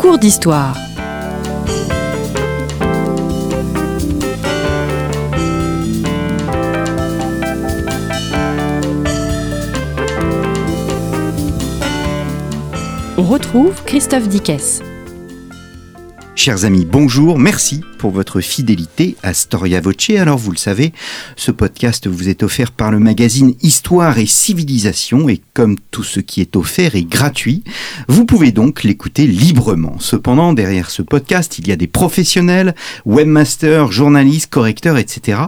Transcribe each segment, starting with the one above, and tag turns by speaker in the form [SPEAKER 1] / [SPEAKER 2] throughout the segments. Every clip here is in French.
[SPEAKER 1] cours d'histoire. On retrouve Christophe Dickès.
[SPEAKER 2] Chers amis, bonjour, merci pour votre fidélité à Storia Voce. Alors vous le savez, ce podcast vous est offert par le magazine Histoire et Civilisation et comme tout ce qui est offert est gratuit, vous pouvez donc l'écouter librement. Cependant, derrière ce podcast, il y a des professionnels, webmasters, journalistes, correcteurs, etc.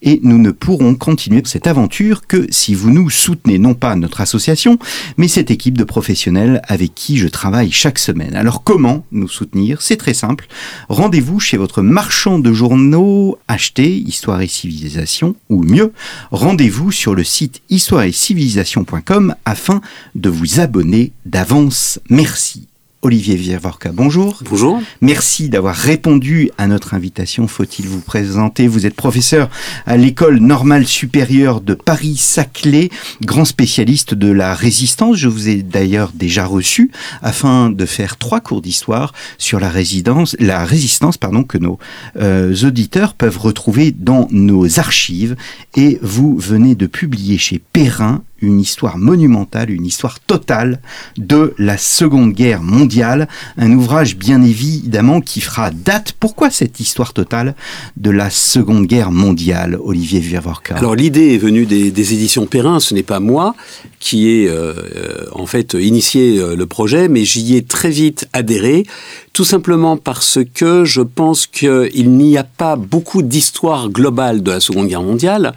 [SPEAKER 2] Et nous ne pourrons continuer cette aventure que si vous nous soutenez non pas notre association, mais cette équipe de professionnels avec qui je travaille chaque semaine. Alors comment nous soutenir? C'est très simple. Rendez-vous chez votre marchand de journaux acheté Histoire et Civilisation, ou mieux, rendez-vous sur le site histoire et civilisation.com afin de vous abonner d'avance. Merci. Olivier Viervorka, bonjour.
[SPEAKER 3] Bonjour.
[SPEAKER 2] Merci d'avoir répondu à notre invitation. Faut-il vous présenter? Vous êtes professeur à l'école normale supérieure de Paris-Saclay, grand spécialiste de la résistance. Je vous ai d'ailleurs déjà reçu afin de faire trois cours d'histoire sur la, résidence, la résistance pardon, que nos euh, auditeurs peuvent retrouver dans nos archives. Et vous venez de publier chez Perrin une histoire monumentale, une histoire totale de la Seconde Guerre mondiale, un ouvrage bien évidemment qui fera date. Pourquoi cette histoire totale de la Seconde Guerre mondiale, Olivier Virvorka
[SPEAKER 3] Alors l'idée est venue des, éditions Perrin, ce n'est pas moi qui ai euh, en fait initié euh, le projet, mais j'y ai très vite adhéré, tout simplement parce que je pense qu'il n'y a pas beaucoup d'histoire globale de la Seconde Guerre mondiale.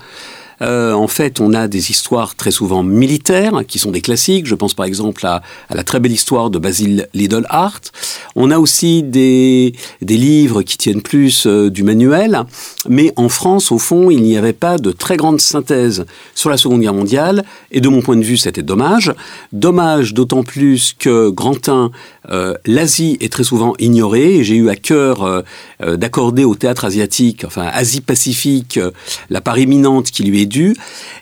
[SPEAKER 3] Euh, en fait, on a des histoires très souvent militaires, qui sont des classiques. Je pense par exemple à, la très belle histoire de Basil Liddell Hart. On a aussi des, livres qui tiennent plus euh, du manuel. Mais en France, au fond, il n'y avait pas de très grande synthèse sur la Seconde Guerre mondiale. Et de mon point de vue, c'était dommage. Dommage d'autant plus que Grantin, euh, l'Asie est très souvent ignorée. J'ai eu à cœur d'accorder au théâtre asiatique, enfin Asie-Pacifique, la part éminente qui lui est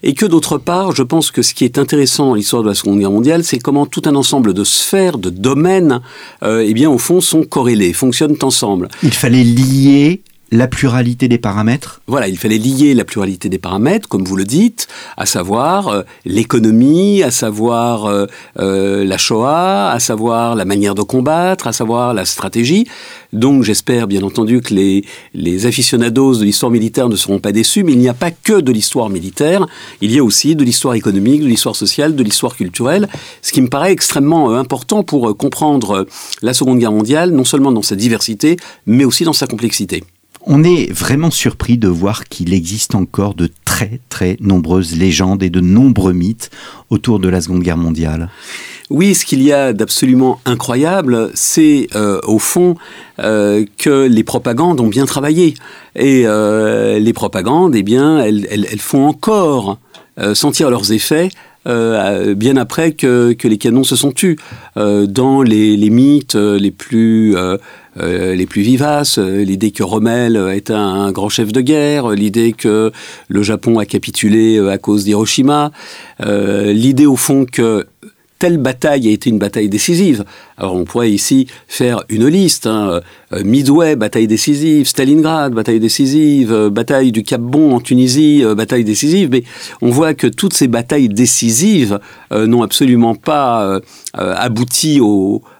[SPEAKER 3] et que d'autre part, je pense que ce qui est intéressant dans l'histoire de la Seconde Guerre mondiale, c'est comment tout un ensemble de sphères, de domaines, euh, eh bien, au fond, sont corrélés, fonctionnent ensemble.
[SPEAKER 2] Il fallait lier la pluralité des paramètres
[SPEAKER 3] Voilà, il fallait lier la pluralité des paramètres, comme vous le dites, à savoir euh, l'économie, à savoir euh, euh, la Shoah, à savoir la manière de combattre, à savoir la stratégie. Donc j'espère bien entendu que les, les aficionados de l'histoire militaire ne seront pas déçus, mais il n'y a pas que de l'histoire militaire, il y a aussi de l'histoire économique, de l'histoire sociale, de l'histoire culturelle, ce qui me paraît extrêmement important pour comprendre la Seconde Guerre mondiale, non seulement dans sa diversité, mais aussi dans sa complexité.
[SPEAKER 2] On est vraiment surpris de voir qu'il existe encore de très très nombreuses légendes et de nombreux mythes autour de la Seconde Guerre mondiale.
[SPEAKER 3] Oui, ce qu'il y a d'absolument incroyable, c'est euh, au fond euh, que les propagandes ont bien travaillé. Et euh, les propagandes, eh bien, elles, font encore sentir leurs effets bien après que, les canons se sont tus. dans les, les mythes les plus les plus vivaces, euh, l'idée que Rommel est un, grand chef de guerre, l'idée que le Japon a capitulé euh, à cause d'Hiroshima, l'idée au fond que telle bataille a été une bataille décisive. Alors on pourrait ici faire une liste. Hein. Midway, bataille décisive. Stalingrad, bataille décisive. Bataille du Cap Bon en Tunisie, bataille décisive. Mais on voit que toutes ces batailles décisives n'ont absolument pas abouti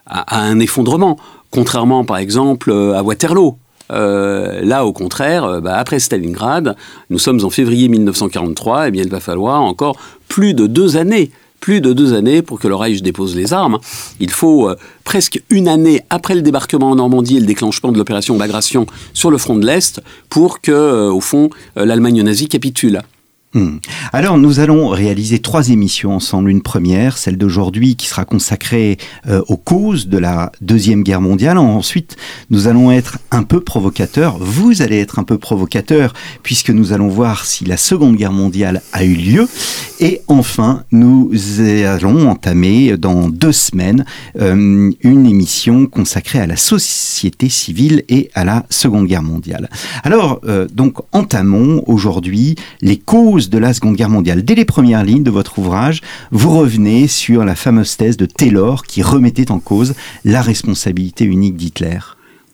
[SPEAKER 3] à, un effondrement. Contrairement, par exemple, euh, à Waterloo. Euh, là, au contraire, euh, bah, après Stalingrad, nous sommes en février 1943, et eh bien il va falloir encore plus de deux années plus de deux années pour que le Reich dépose les armes. Il faut presque une année après le débarquement en Normandie et le déclenchement de l'opération Bagration sur le front de l'Est pour que, au fond, l'Allemagne nazie capitule.
[SPEAKER 2] Hmm. Alors nous allons réaliser trois émissions ensemble. Une première, celle d'aujourd'hui, qui sera consacrée euh, aux causes de la Deuxième Guerre mondiale. Ensuite, nous allons être un peu provocateurs. Vous allez être un peu provocateurs, puisque nous allons voir si la Seconde Guerre mondiale a eu lieu. Et enfin, nous allons entamer dans deux semaines euh, une émission consacrée à la société civile et à la Seconde Guerre mondiale. Alors, euh, donc, entamons aujourd'hui les causes de la Seconde Guerre mondiale. Dès les premières lignes de votre ouvrage, vous revenez sur la fameuse thèse de Taylor qui remettait en cause la responsabilité unique d'Hitler.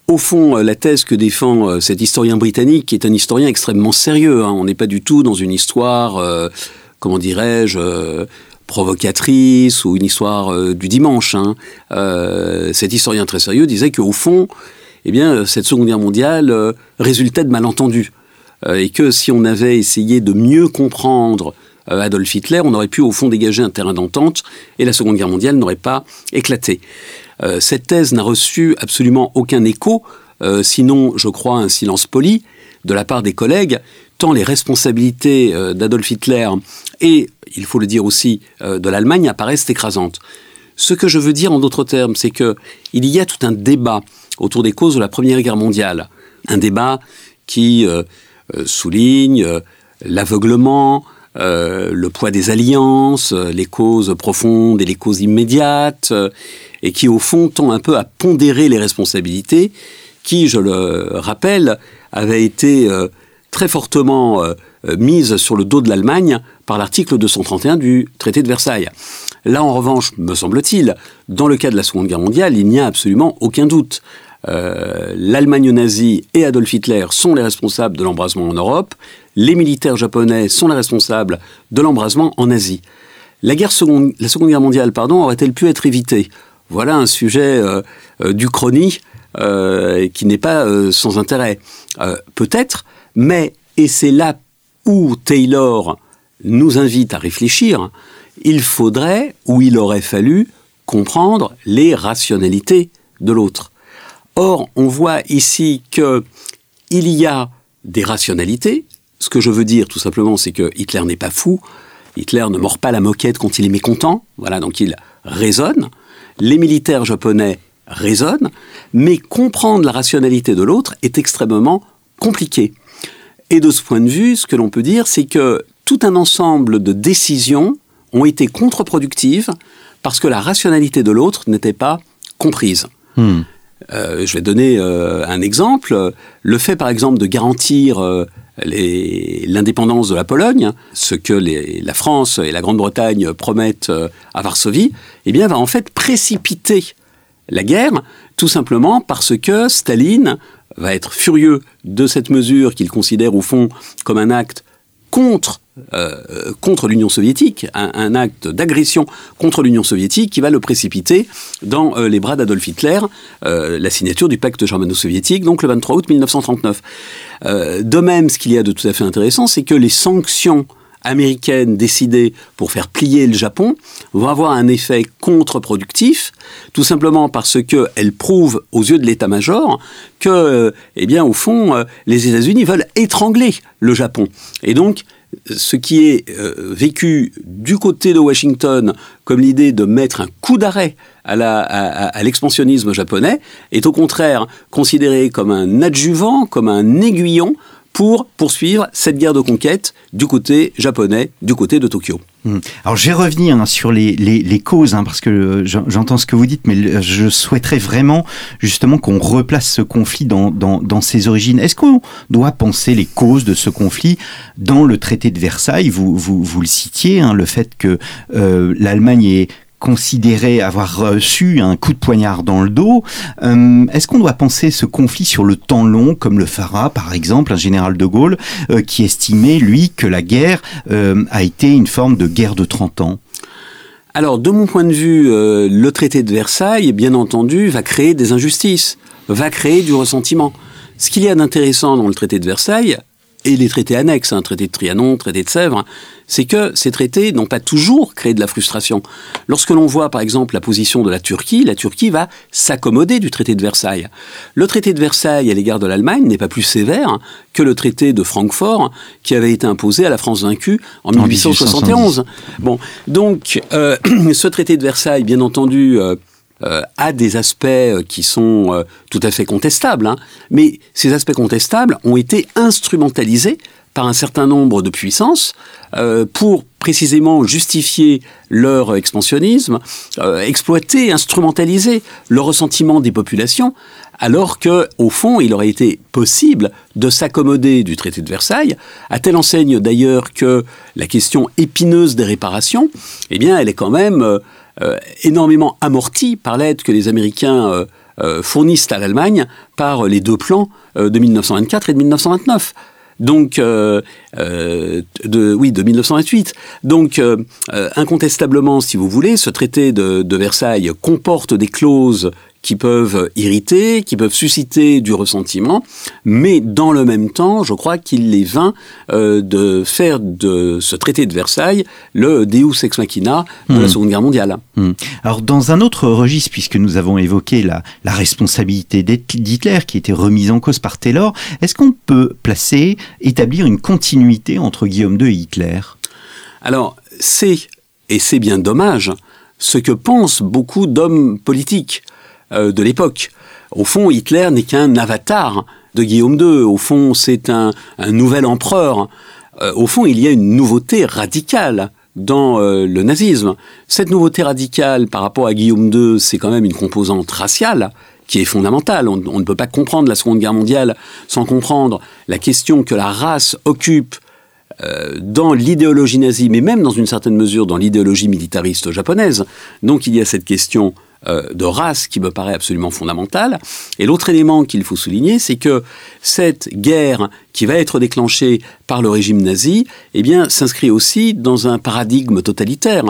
[SPEAKER 3] Au fond, euh, la thèse que défend euh, cet historien britannique, qui est un historien extrêmement sérieux, hein, on n'est pas du tout dans une histoire, euh, comment dirais-je, provocatrice ou une histoire du dimanche. Hein. cet historien très sérieux disait qu'au fond, eh bien, cette Seconde Guerre mondiale résultait de malentendus. Et que si on avait essayé de mieux comprendre Adolf Hitler, on aurait pu au fond dégager un terrain d'entente et la Seconde Guerre mondiale n'aurait pas éclaté. Euh, cette thèse n'a reçu absolument aucun écho, euh, sinon, je crois, un silence poli de la part des collègues, tant les responsabilités euh, d'Adolf Hitler et, il faut le dire aussi, de l'Allemagne apparaissent écrasantes. Ce que je veux dire en d'autres termes, c'est que il y a tout un débat autour des causes de la Première Guerre mondiale, un débat qui souligne l'aveuglement, le poids des alliances, les causes profondes et les causes immédiates, et qui au fond tend un peu à pondérer les responsabilités qui, je le rappelle, avaient été euh, très fortement euh, mises sur le dos de l'Allemagne par l'article 231 du traité de Versailles. Là, en revanche, me semble-t-il, dans le cas de la Seconde Guerre mondiale, il n'y a absolument aucun doute. Euh, L'Allemagne nazie et Adolf Hitler sont les responsables de l'embrasement en Europe, les militaires japonais sont les responsables de l'embrasement en Asie. La, guerre seconde, la Seconde Guerre mondiale pardon, aurait-elle pu être évitée? Voilà un sujet euh, euh, du chrony euh, qui n'est pas sans intérêt. Peut-être, mais, et c'est là où Taylor nous invite à réfléchir, il faudrait, ou il aurait fallu, comprendre les rationalités de l'autre. Or, on voit ici que il y a des rationalités. Ce que je veux dire, tout simplement, c'est que Hitler n'est pas fou. Hitler ne mord pas la moquette quand il est mécontent. Voilà, donc il raisonne les militaires japonais raisonnent, mais comprendre la rationalité de l'autre est extrêmement compliqué. Et de ce point de vue, ce que l'on peut dire, c'est que tout un ensemble de décisions ont été contre-productives parce que la rationalité de l'autre n'était pas comprise. Hmm. Euh, je vais donner euh, un exemple. Le fait, par exemple, de garantir euh, l'indépendance de la Pologne, ce que la France et la Grande-Bretagne promettent à Varsovie, eh bien, va en fait précipiter la guerre, tout simplement parce que Staline va être furieux de cette mesure qu'il considère au fond comme un acte contre euh, contre l'Union soviétique, un, acte d'agression contre l'Union soviétique qui va le précipiter dans euh, les bras d'Adolf Hitler, euh, la signature du pacte germano-soviétique, donc le 23 août 1939. de même, ce qu'il y a de tout à fait intéressant, c'est que les sanctions américaines décidées pour faire plier le Japon vont avoir un effet contre-productif, tout simplement parce qu'elles prouvent aux yeux de l'état-major que, eh bien, au fond, les États-Unis veulent étrangler le Japon. Et donc, ce qui est euh, vécu du côté de Washington comme l'idée de mettre un coup d'arrêt à l'expansionnisme japonais est au contraire considéré comme un adjuvant, comme un aiguillon pour poursuivre cette guerre de conquête du côté japonais, du côté de Tokyo.
[SPEAKER 2] Hmm. Alors je vais hein, sur les, les, causes, hein, parce que euh, j'entends ce que vous dites, mais je souhaiterais vraiment justement qu'on replace ce conflit dans, dans, dans ses origines. Est-ce qu'on doit penser les causes de ce conflit dans le traité de Versailles? Vous, vous, vous le citiez, hein, le fait que euh, l'Allemagne est considéré avoir reçu un coup de poignard dans le dos. Euh, est-ce qu'on doit penser ce conflit sur le temps long, comme le fera par exemple un général de Gaulle, euh, qui estimait, lui, que la guerre euh, a été une forme de guerre de 30 ans?
[SPEAKER 3] Alors, de mon point de vue, le traité de Versailles, bien entendu, va créer des injustices, va créer du ressentiment. Ce qu'il y a d'intéressant dans le traité de Versailles, et les traités annexes, un hein, traité de Trianon, traité de Sèvres, c'est que ces traités n'ont pas toujours créé de la frustration. Lorsque l'on voit par exemple la position de la Turquie, la Turquie va s'accommoder du traité de Versailles. Le traité de Versailles à l'égard de l'Allemagne n'est pas plus sévère que le traité de Francfort qui avait été imposé à la France vaincue en, 1871. Bon, donc euh, ce traité de Versailles, bien entendu, euh, euh, a des aspects euh, qui sont euh, tout à fait contestables, hein. mais ces aspects contestables ont été instrumentalisés par un certain nombre de puissances euh, pour précisément justifier leur expansionnisme, euh, exploiter, instrumentaliser le ressentiment des populations, alors que, au fond, il aurait été possible de s'accommoder du traité de Versailles, à telle enseigne d'ailleurs que la question épineuse des réparations, eh bien, elle est quand même euh, énormément amortie par l'aide que les Américains fournissent à l'Allemagne par les deux plans de 1924 et de 1929 donc euh, euh, de oui de 1928. Donc euh, incontestablement, si vous voulez, ce traité de Versailles comporte des clauses qui peuvent irriter, qui peuvent susciter du ressentiment, mais dans le même temps, je crois qu'il est vain euh, de faire de ce traité de Versailles le Deus ex machina de la hmm. Seconde Guerre mondiale.
[SPEAKER 2] Hmm. Alors dans un autre registre, puisque nous avons évoqué la, la responsabilité d'Hitler qui était remise en cause par Taylor, est-ce qu'on peut placer, établir une continuité entre Guillaume II et Hitler?
[SPEAKER 3] Alors c'est, et c'est bien dommage, ce que pensent beaucoup d'hommes politiques. Euh, de l'époque. Au fond, Hitler n'est qu'un avatar de Guillaume II. Au fond, c'est un, nouvel empereur. Euh, au fond, il y a une nouveauté radicale dans euh, le nazisme. Cette nouveauté radicale par rapport à Guillaume II, c'est quand même une composante raciale qui est fondamentale. On, on, ne peut pas comprendre la Seconde Guerre mondiale sans comprendre la question que la race occupe dans l'idéologie nazie, mais même dans une certaine mesure dans l'idéologie militariste japonaise. Donc il y a cette question euh, de race qui me paraît absolument fondamentale. Et l'autre élément qu'il faut souligner, c'est que cette guerre qui va être déclenchée par le régime nazi, eh bien, s'inscrit aussi dans un paradigme totalitaire.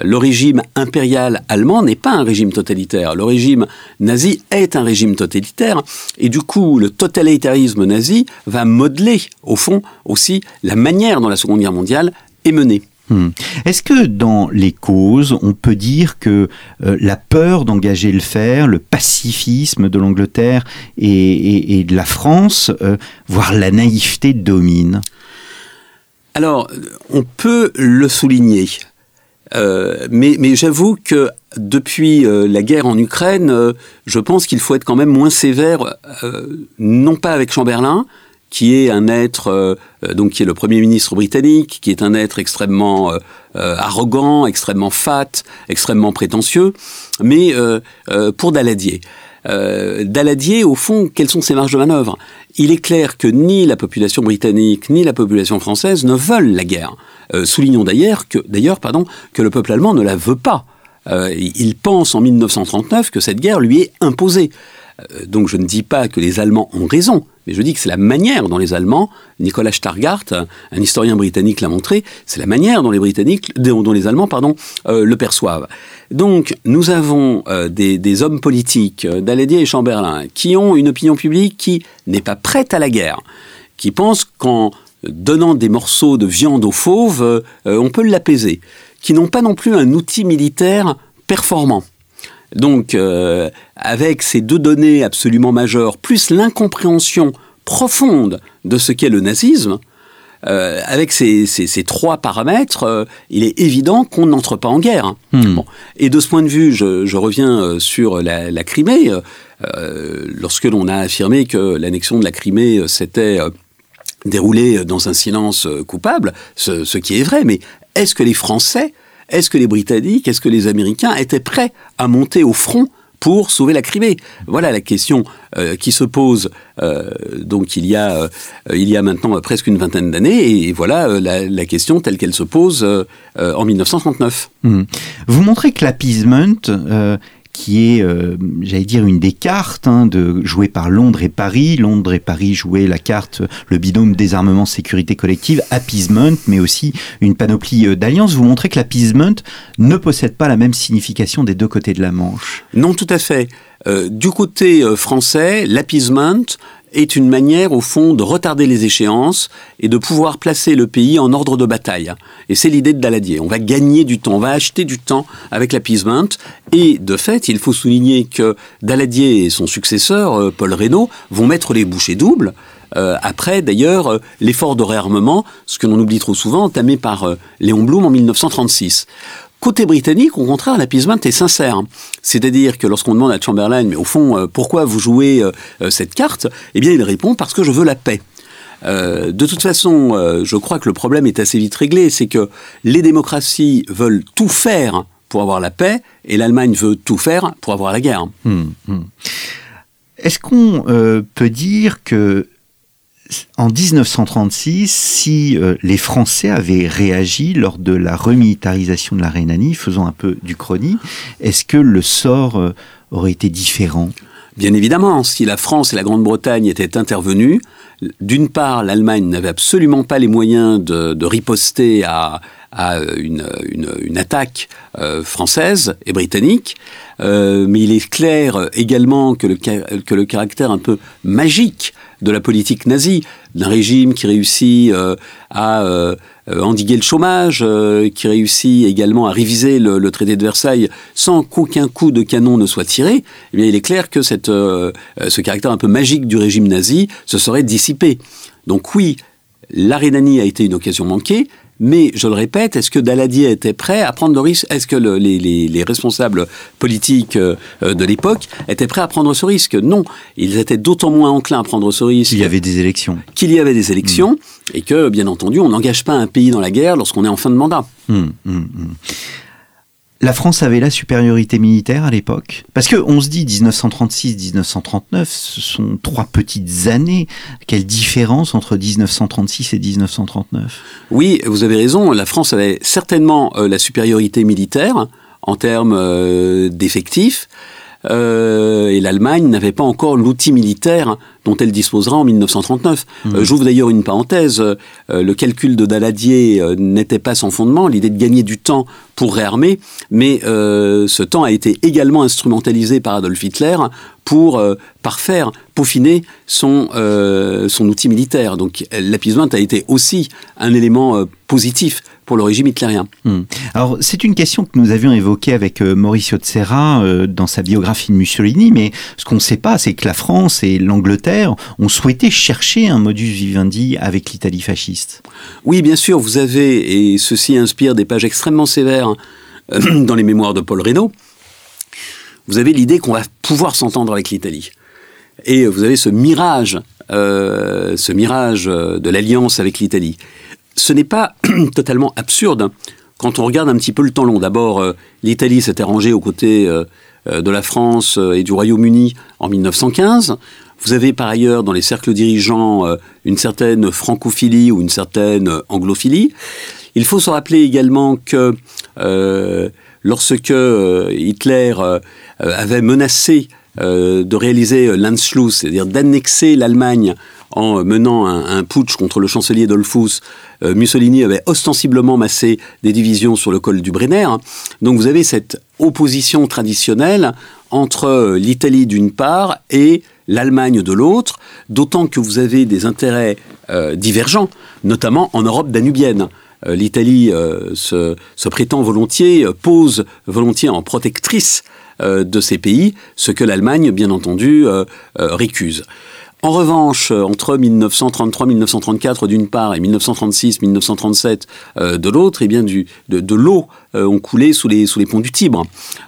[SPEAKER 3] Le régime impérial allemand n'est pas un régime totalitaire. Le régime nazi est un régime totalitaire. Et du coup, le totalitarisme nazi va modeler, au fond, aussi la manière dont la Seconde Guerre mondiale est menée.
[SPEAKER 2] Hmm. Est-ce que dans les causes, on peut dire que euh, la peur d'engager le fer, le pacifisme de l'Angleterre et, de la France, euh, voire la naïveté domine?
[SPEAKER 3] Alors, on peut le souligner. Euh, mais, mais j'avoue que depuis la guerre en Ukraine, je pense qu'il faut être quand même moins sévère, non pas avec Chamberlain, qui est un être, euh, euh, donc qui est le Premier ministre britannique, qui est un être extrêmement euh, arrogant, extrêmement fat, extrêmement prétentieux, mais pour Daladier. Daladier, au fond, quelles sont ses marges de manœuvre? Il est clair que ni la population britannique ni la population française ne veulent la guerre. soulignons d'ailleurs que, d'ailleurs, pardon, que le peuple allemand ne la veut pas. il pense en 1939 que cette guerre lui est imposée. Donc je ne dis pas que les Allemands ont raison, mais je dis que c'est la manière dont les Allemands, Nicolas Stargart, un historien britannique l'a montré, c'est la manière dont les Britanniques, dont les Allemands, pardon, euh, le perçoivent. Donc, nous avons euh, des, hommes politiques, euh, Daladier et Chamberlain, qui ont une opinion publique qui n'est pas prête à la guerre, qui pensent qu'en donnant des morceaux de viande aux fauves, on peut l'apaiser, qui n'ont pas non plus un outil militaire performant. Donc, euh, avec ces deux données absolument majeures, plus l'incompréhension profonde de ce qu'est le nazisme, euh, avec ces, trois paramètres, euh, il est évident qu'on n'entre pas en guerre. Hmm. Et de ce point de vue, je, reviens sur la, Crimée. lorsque l'on a affirmé que l'annexion de la Crimée s'était déroulée dans un silence coupable, ce qui est vrai, mais est-ce que les Français est-ce que les Britanniques, est-ce que les Américains étaient prêts à monter au front pour sauver la Crimée? Voilà la question euh, qui se pose euh, donc il y a euh, maintenant presque une vingtaine d'années et, voilà la, question telle qu'elle se pose en 1939.
[SPEAKER 2] Mmh. Vous montrez que l'appeasement qui est, euh, j'allais dire, une des cartes hein, de, jouée par Londres et Paris. Londres et Paris jouaient la carte, le binôme désarmement sécurité collective, appeasement, mais aussi une panoplie euh, d'alliances. Vous montrez que l'appeasement ne possède pas la même signification des deux côtés de la Manche.
[SPEAKER 3] Non, tout à fait. Euh, du côté français, l'appeasement est une manière, au fond, de retarder les échéances et de pouvoir placer le pays en ordre de bataille. Et c'est l'idée de Daladier. On va gagner du temps, on va acheter du temps avec l'appeasement. Et de fait, il faut souligner que Daladier et son successeur, euh, Paul Reynaud, vont mettre les bouchées doubles. Euh, après, d'ailleurs, euh, l'effort de réarmement, ce que l'on oublie trop souvent, entamé par Léon Blum en 1936. Côté britannique, au contraire, l'appeasement est sincère. C'est-à-dire que lorsqu'on demande à Chamberlain, mais au fond, euh, pourquoi vous jouez euh, euh, cette carte Eh bien, il répond parce que je veux la paix. De toute façon, je crois que le problème est assez vite réglé, c'est que les démocraties veulent tout faire pour avoir la paix, et l'Allemagne veut tout faire pour avoir la guerre.
[SPEAKER 2] Hum, hum. Est-ce qu'on peut dire que en 1936, si euh, les Français avaient réagi lors de la remilitarisation de la Rhénanie, faisant un peu du chrony, est-ce que le sort euh, aurait été différent?
[SPEAKER 3] Bien évidemment, si la France et la Grande-Bretagne étaient intervenues, d'une part, l'Allemagne n'avait absolument pas les moyens de, riposter à, une, attaque euh, française et britannique, mais il est clair également que le, que le caractère un peu magique de la politique nazie, d'un régime qui réussit euh, à euh, endiguer le chômage, euh, qui réussit également à réviser le, traité de Versailles sans qu'aucun coup de canon ne soit tiré, eh bien il est clair que ce caractère un peu magique du régime nazi se serait dissipé. Donc oui, la Rhénanie a été une occasion manquée, mais, je le répète, est-ce que Daladier était prêt à prendre le risque? Est-ce que le, les, les, les, responsables politiques euh, de l'époque étaient prêts à prendre ce risque? Non. Ils étaient d'autant moins enclins à prendre ce risque.
[SPEAKER 2] Il y avait des élections.
[SPEAKER 3] Qu'il y avait des élections, mmh. et que, bien entendu, on n'engage pas un pays dans la guerre lorsqu'on est en fin de mandat.
[SPEAKER 2] Mmh, mmh, la France avait la supériorité militaire à l'époque Parce que on se dit 1936-1939, ce sont trois petites années. Quelle différence entre 1936 et 1939
[SPEAKER 3] Oui, vous avez raison. La France avait certainement euh, la supériorité militaire en termes euh, d'effectifs. Euh, et l'Allemagne n'avait pas encore l'outil militaire dont elle disposera en 1939. Mmh. Euh, J'ouvre d'ailleurs une parenthèse. Euh, le calcul de Daladier n'était pas sans fondement, l'idée de gagner du temps pour réarmer, mais ce temps a été également instrumentalisé par Adolf Hitler pour parfaire, peaufiner son, son outil militaire. Donc l'appeasement a été aussi un élément positif pour le régime hitlérien.
[SPEAKER 2] Hum. Alors, c'est une question que nous avions évoquée avec euh, Mauricio de Serra euh, dans sa biographie de Mussolini, mais ce qu'on ne sait pas, c'est que la France et l'Angleterre ont souhaité chercher un modus vivendi avec l'Italie fasciste.
[SPEAKER 3] Oui, bien sûr, vous avez, et ceci inspire des pages extrêmement sévères euh, dans les mémoires de Paul Reynaud, vous avez l'idée qu'on va pouvoir s'entendre avec l'Italie. Et vous avez ce mirage, ce mirage de l'alliance avec l'Italie ce n'est pas totalement absurde quand on regarde un petit peu le temps long. D'abord, euh, l'Italie s'était rangée aux côtés euh, de la France euh, et du Royaume-Uni en 1915. Vous avez par ailleurs dans les cercles dirigeants euh, une certaine francophilie ou une certaine anglophilie. Il faut se rappeler également que euh, lorsque Hitler avait menacé de réaliser l'Anschluss, c'est-à-dire d'annexer l'Allemagne en menant un, putsch contre le chancelier Dollfuss, euh, Mussolini avait ostensiblement massé des divisions sur le col du Brenner. Donc vous avez cette opposition traditionnelle entre l'Italie d'une part et l'Allemagne de l'autre, d'autant que vous avez des intérêts euh, divergents, notamment en Europe danubienne. Euh, L'Italie euh, se, prétend volontiers, pose volontiers en protectrice de ces pays, ce que l'Allemagne, bien entendu, récuse. En revanche, entre 1933-1934 d'une part et 1936-1937 euh, de l'autre, eh bien du, de, de l'eau euh, ont coulé sous les, sous les ponts du Tibre.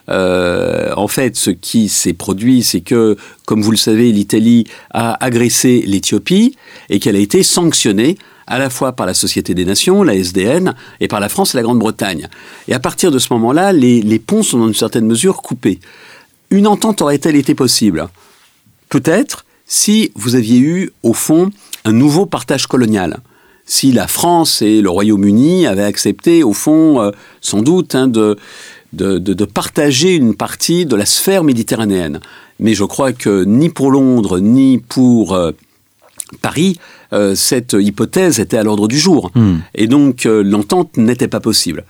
[SPEAKER 3] Euh, en fait, ce qui s'est produit, c'est que, comme vous le savez, l'Italie a agressé l'Éthiopie et qu'elle a été sanctionnée à la fois par la Société des Nations, la SDN, et par la France et la Grande-Bretagne. Et à partir de ce moment-là, les, les ponts sont dans une certaine mesure coupés. Une entente aurait-elle été possible? Peut-être, si vous aviez eu, au fond, un nouveau partage colonial. Si la France et le Royaume-Uni avaient accepté, au fond, euh, sans doute, hein, de, de, de, de, partager une partie de la sphère méditerranéenne. Mais je crois que ni pour Londres, ni pour euh, Paris, euh, cette hypothèse était à l'ordre du jour. Mmh. Et donc, l'entente n'était pas possible.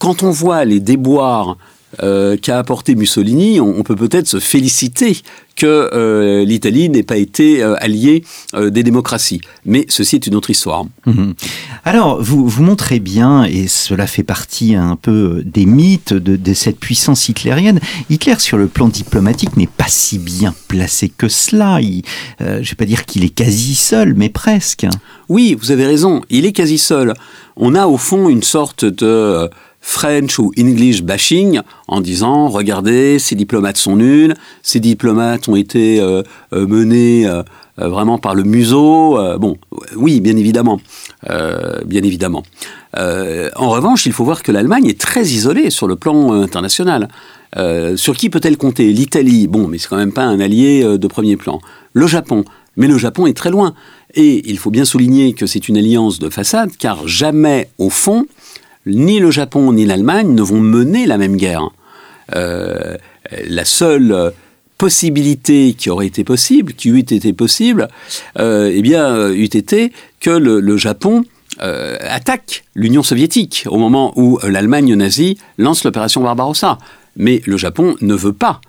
[SPEAKER 3] Quand on voit les déboires euh, qu'a apporté Mussolini, on, on peut peut-être se féliciter que euh, l'Italie n'ait pas été euh, alliée des démocraties. Mais ceci est une autre histoire.
[SPEAKER 2] Mmh. Alors, vous, vous montrez bien, et cela fait partie un peu des mythes de, de cette puissance hitlérienne, Hitler, sur le plan diplomatique, n'est pas si bien placé que cela. Il, je ne vais pas dire qu'il est quasi seul, mais presque.
[SPEAKER 3] Oui, vous avez raison, il est quasi seul. On a au fond une sorte de French ou English bashing en disant regardez ces diplomates sont nuls, ces diplomates ont été euh, euh, menés euh, vraiment par le museau. bon, oui, bien évidemment, bien évidemment. en revanche, il faut voir que l'Allemagne est très isolée sur le plan international. sur qui peut-elle compter? L'Italie, bon, mais c'est quand même pas un allié de premier plan. Le Japon, mais le Japon est très loin. Et il faut bien souligner que c'est une alliance de façade, car jamais, au fond, ni le Japon ni l'Allemagne ne vont mener la même guerre. Euh, la seule possibilité qui aurait été possible, qui eût été possible, euh, eh bien, euh, eût été que le, Japon attaque l'Union soviétique au moment où l'Allemagne nazie lance l'opération Barbarossa. Mais le Japon ne veut pas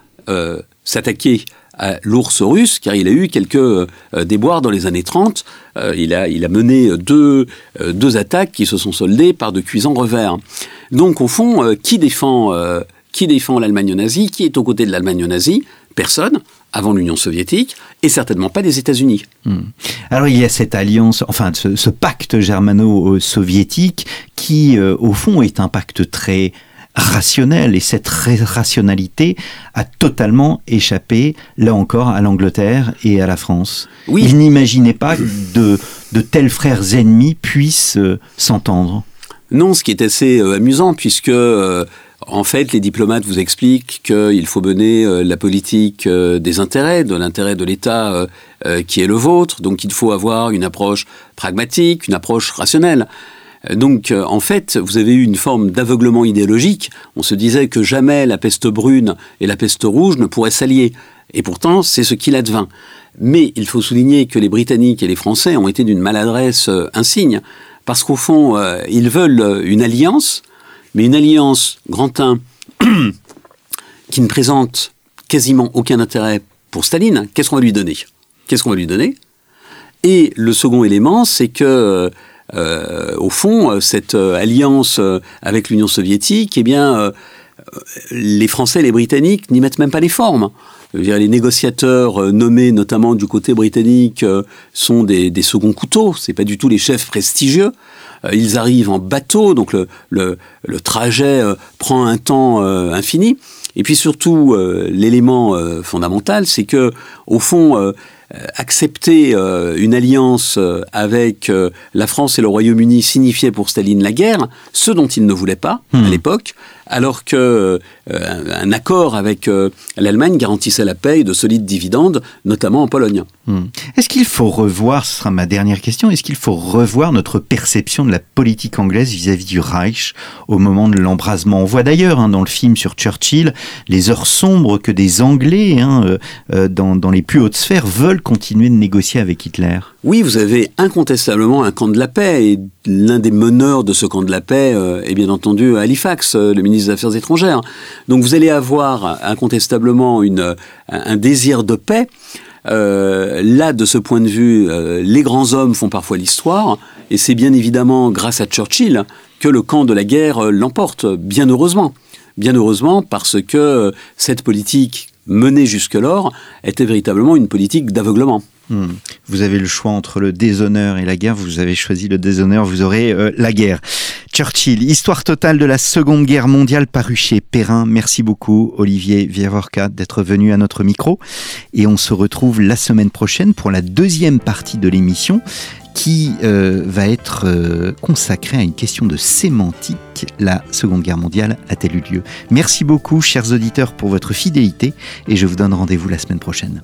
[SPEAKER 3] s'attaquer à l'ours russe, car il a eu quelques euh, déboires dans les années 30. Euh, il, a, il a mené deux, euh, deux attaques qui se sont soldées par de cuisants revers. Donc, au fond, qui défend, qui défend l'Allemagne nazie Qui est aux côtés de l'Allemagne nazie? Personne avant l'Union soviétique et certainement pas les États-Unis.
[SPEAKER 2] Hmm. Alors il y a cette alliance, enfin ce pacte germano-soviétique qui, au fond, est un pacte très rationnel et cette rationalité a totalement échappé, là encore, à l'Angleterre et à la France. Oui. Ils n'imaginaient pas que de, de tels frères ennemis puissent euh, s'entendre.
[SPEAKER 3] Non, ce qui est assez euh, amusant, puisque euh, en fait, les diplomates vous expliquent qu'il faut mener la politique des intérêts, de l'intérêt de l'État qui est le vôtre, donc il faut avoir une approche pragmatique, une approche rationnelle. Donc, euh, en fait, vous avez eu une forme d'aveuglement idéologique. On se disait que jamais la peste brune et la peste rouge ne pourraient s'allier. Et pourtant, c'est ce qu'il advint. Mais il faut souligner que les Britanniques et les Français ont été d'une maladresse euh, insigne, parce qu'au fond, euh, ils veulent une alliance, mais une alliance grand 1 qui ne présente quasiment aucun intérêt pour Staline. Qu'est-ce qu'on va lui donner? Qu'est-ce qu'on va lui donner? Et le second élément, c'est que au fond, euh, cette euh, alliance avec l'Union soviétique, eh bien, les Français et les Britanniques n'y mettent même pas les formes. les négociateurs nommés notamment du côté britannique sont des, des seconds couteaux, c'est pas du tout les chefs prestigieux. Ils arrivent en bateau, donc le, le, le trajet prend un temps infini. Et puis surtout, l'élément fondamental, c'est que au fond, euh, accepter euh, une alliance euh, avec la France et le Royaume-Uni signifiait pour Staline la guerre, ce dont il ne voulait pas à hmm. l'époque, alors que un accord avec l'Allemagne garantissait la paix de solides dividendes, notamment en Pologne.
[SPEAKER 2] Hmm. Est-ce qu'il faut revoir, ce sera ma dernière question, est-ce qu'il faut revoir notre perception de la politique anglaise vis-à-vis du Reich au moment de l'embrasement? On voit d'ailleurs hein, dans le film sur Churchill les heures sombres que des Anglais hein, dans, dans les plus hautes sphères veulent continuer de négocier avec Hitler
[SPEAKER 3] Oui, vous avez incontestablement un camp de la paix, et l'un des meneurs de ce camp de la paix euh, est bien entendu Halifax, euh, le ministre des Affaires étrangères. Donc vous allez avoir incontestablement un désir de paix. Euh, là, de ce point de vue, les grands hommes font parfois l'histoire, et c'est bien évidemment grâce à Churchill que le camp de la guerre l'emporte, bien heureusement. Bien heureusement, parce que cette politique menée jusque-lors était véritablement une politique d'aveuglement.
[SPEAKER 2] Hmm. Vous avez le choix entre le déshonneur et la guerre. Vous avez choisi le déshonneur, vous aurez euh, la guerre. Churchill, histoire totale de la Seconde Guerre mondiale parue chez Perrin. Merci beaucoup, Olivier Viavorca, d'être venu à notre micro. Et on se retrouve la semaine prochaine pour la deuxième partie de l'émission qui euh, va être euh, consacrée à une question de sémantique. La Seconde Guerre mondiale a-t-elle eu lieu? Merci beaucoup, chers auditeurs, pour votre fidélité et je vous donne rendez-vous la semaine prochaine.